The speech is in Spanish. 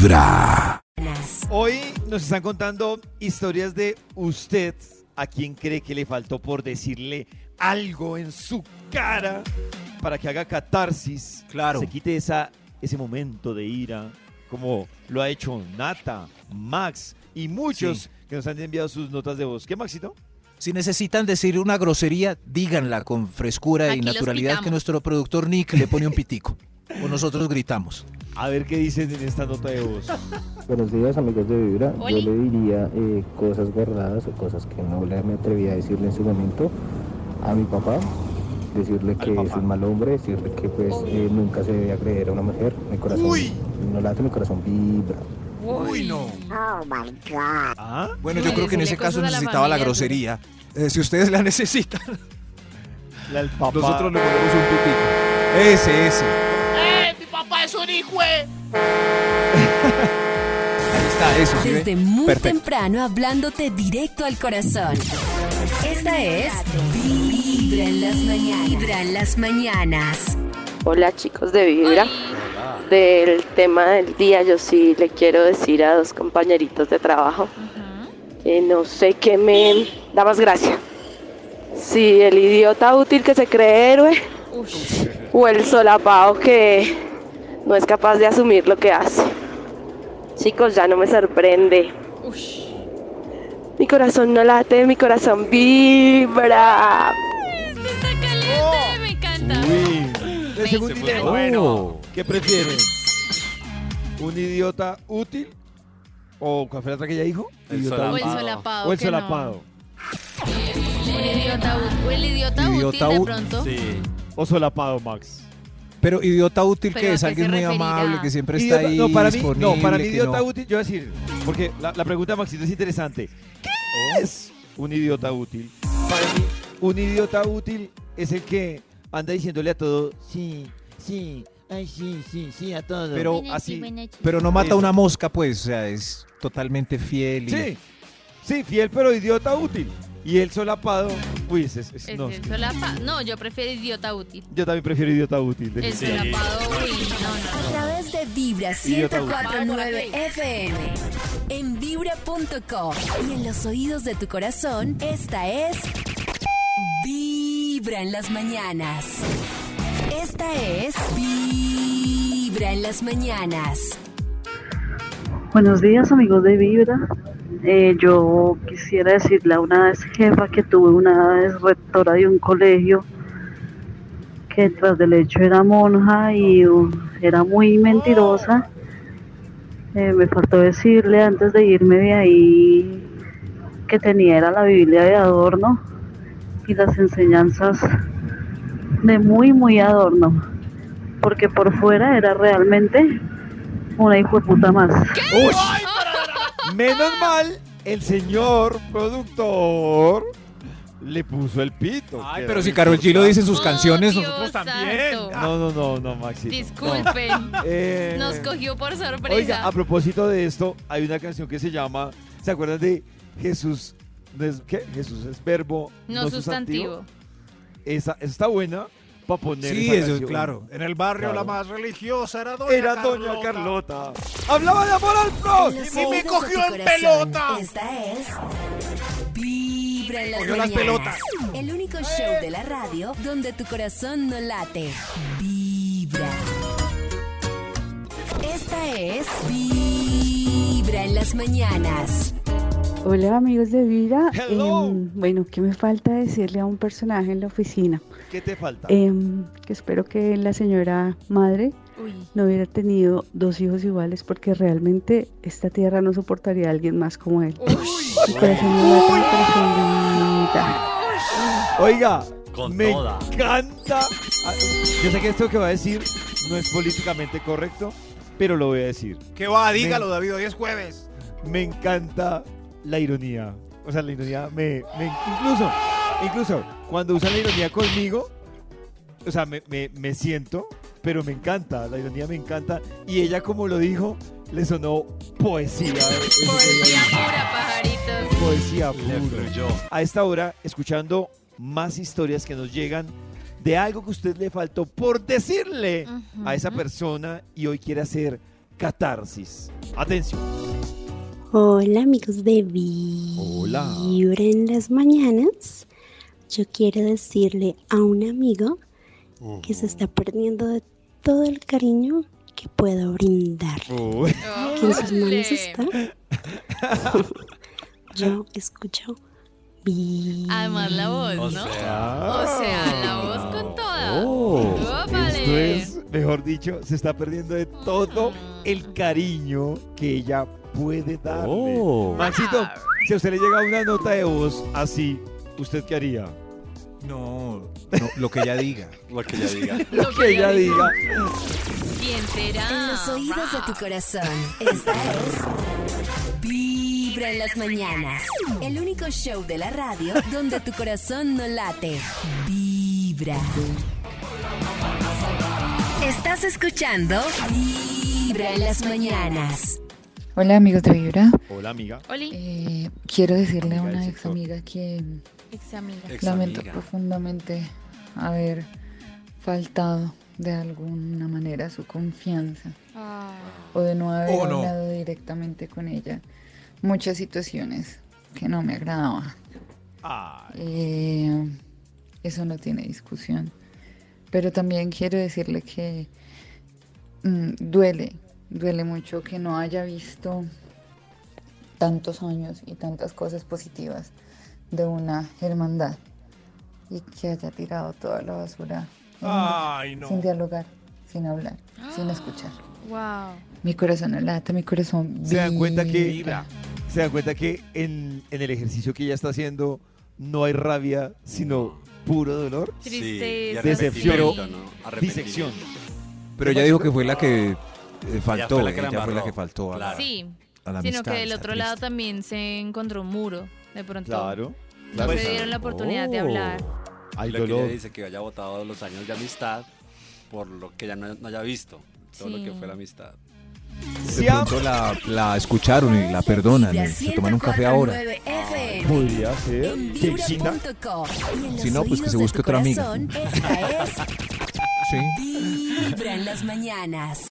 Vibra. Hoy nos están contando historias de usted a quien cree que le faltó por decirle algo en su cara para que haga catarsis. Claro. Se quite esa, ese momento de ira, como lo ha hecho Nata, Max y muchos Sí. que nos han enviado sus notas de voz. ¿Qué, Maxito? Si necesitan decir una grosería, díganla con frescura y Aquí naturalidad que nuestro productor Nick le pone un pitico. O nosotros gritamos. A ver qué dicen en esta nota de voz. Buenos días amigos de Vibra. Oli. Yo le diría eh, cosas guardadas o cosas que no le me atreví a decirle en su momento a mi papá. Decirle que es un mal hombre, decirle que pues eh, nunca se debe agredir a una mujer. Mi corazón Uy. no late, mi corazón vibra. Uy, no. ¿Ah? Bueno, yo creo que en ese caso la necesitaba la grosería. Eh, si ustedes la necesitan, La del papá. nosotros le ponemos un pitico. Ese, ese. ¡Eh, mi papá es un hijo! Ahí está, eso. Desde muy Perfecto. temprano hablándote directo al corazón. Esta es Vibra en las mañanas. Vibra en las mañanas. Hola chicos de Vibra. Del tema del día yo sí le quiero decir a dos compañeritos de trabajo que no sé qué me da más gracia. Si el idiota útil que se cree héroe o el solapado que no es capaz de asumir lo que hace. Chicos, ya no me sorprende. Mi corazón no late, mi corazón vibra. Esto está caliente, me encanta. Uy. Se. Bueno. ¿Qué prefieren? ¿Un idiota útil? ¿O cuál fue la otra que ella dijo? El Idiota O el útil. solapado. O el no. solapado. Un idiota el idiota, Idiota útil de pronto. Sí. O solapado, Max. Pero idiota útil que ¿a es alguien muy amable, que siempre está ahí no, para mí, no, para mí idiota no- útil, yo voy a decir, porque la, la pregunta de Maxito es interesante. ¿Qué es un idiota útil? Para mí, un idiota útil es el que anda diciéndole a todo, sí, sí, ay, sí, sí, sí, a todo. Pero así. Pero no mata una mosca, pues, o sea, es totalmente fiel. Y... Sí, sí, fiel pero idiota útil. Y el solapado, uy, ese es, es- Es no, el es que- solapa- No, yo prefiero idiota útil. yo también prefiero idiota útil. El definitivamente. solapado, uy, no, no. A través de Vibra Idiota útil. 1049 FM. En vibra.com. Y en los oídos de tu corazón, esta es Vibra en las mañanas. Esta es Vibra en las mañanas. Buenos días amigos de Vibra. Eh, yo quisiera decirle a una vez jefa que tuve una vez rectora de un colegio que tras del hecho era monja y era muy mentirosa. Eh, me faltó decirle antes de irme de ahí que tenía la Biblia de adorno y las enseñanzas de muy muy adorno porque por fuera era realmente una hijo de puta más. Uy. Menos mal, el señor productor le puso el pito. Ay, pero si. Carol G lo dice en sus Oh, canciones, Dios nosotros también. santo. No, no, no, no, Maxito. Disculpen. No. Eh, Nos cogió por sorpresa. Oiga, a propósito de esto, hay una canción que se llama, ¿se acuerdan de Jesús? no es- ¿Qué? Jesús es verbo, no, sustantivo. Esa, esa está buena para poner Sí, esa eso es claro. En el barrio Claro. la más religiosa era Doña Era Doña Carlota. Hablaba de amor al En los prójimo. oídos de tu corazón, Esta es Vibra en las Cogió las mañanas. pelotas. El único show de la radio donde tu corazón no late. Vibra. Esta es Vibra en las mañanas. Hola amigos de vida. Hello. Em, bueno, ¿qué me falta decirle a un personaje en la oficina? ¿Qué te falta? Em, que espero que la señora madre Uy. no hubiera tenido dos hijos iguales porque realmente esta tierra no soportaría a alguien más como él. Corazón vibra. Oiga, Con me toda. encanta. Ah, Yo sé que esto que va a decir no es políticamente correcto, pero lo voy a decir. ¿Qué va? Dígalo, David, hoy es jueves. Me encanta la ironía. O sea, la ironía me, me- incluso, incluso cuando usan la ironía conmigo, o sea, me, me- me siento, pero me encanta, la ironía me encanta. Y ella, como lo dijo, le sonó poesía. Poesía pura, pajaritos. Poesía pura. A esta hora, escuchando más historias que nos llegan de algo que usted le faltó por decirle a esa persona y hoy quiere hacer catarsis. Atención. Hola amigos de Vibra en las mañanas. Yo quiero decirle a un amigo que se está perdiendo de todo el cariño que puedo brindar. Que en sus manos está. Yo escucho Vibra. Además la voz, O ¿no? sea, O sea, la voz con toda. Oh, esto es, mejor dicho, se está perdiendo de todo el cariño que ella puede darle. Oh. Maxito, si a usted le llega una nota de voz así, ¿usted qué haría? No, no, lo que ella diga. lo que ella diga. Lo que ella diga. ¿Quién será? En los oídos de tu corazón. Esta es Vibra en las mañanas. El único show de la radio donde tu corazón no late. Vibra. Estás escuchando Vibra en las mañanas. Hola amigos de Vibra. Hola, amiga. Oli, Eh, quiero decirle a una ex amiga que ex amiga. Ex lamento amiga. profundamente haber faltado de alguna manera a su confianza Ah, o de no haber Oh, no. hablado directamente con ella. Muchas situaciones que no me agradaban. Eh, eso no tiene discusión. Pero también quiero decirle que mm, duele, duele mucho que no haya visto tantos años y tantas cosas positivas de una hermandad y que haya tirado toda la basura Ay, sin dialogar, sin hablar, sin Ah. escuchar. wow. Mi corazón no late, mi corazón ¿Se dan cuenta que vibra. se dan cuenta que en, en el ejercicio que ella está haciendo no hay rabia, sino puro dolor? Tristeza. Decepción. ¿no? Disección. Pero ella dijo que fue la que eh, faltó. fue la que la ella fue la que faltó a la, Claro. Sí, a la sino amistad, que del otro lado triste. también se encontró un muro. De pronto Claro. no claro. se dieron la oportunidad de Oh. hablar. Hay lo que dolor. ella dice que haya votado los años de amistad por lo que ella no, no haya visto. Todo lo que Sí. fue la amistad. De pronto la, la escucharon y la perdonan. Y se toman un café ahora. 104.9 FM. Podría ser. Si no, pues que se de busque otra amiga. corazón, Esta es Sí. Vibra en las mañanas.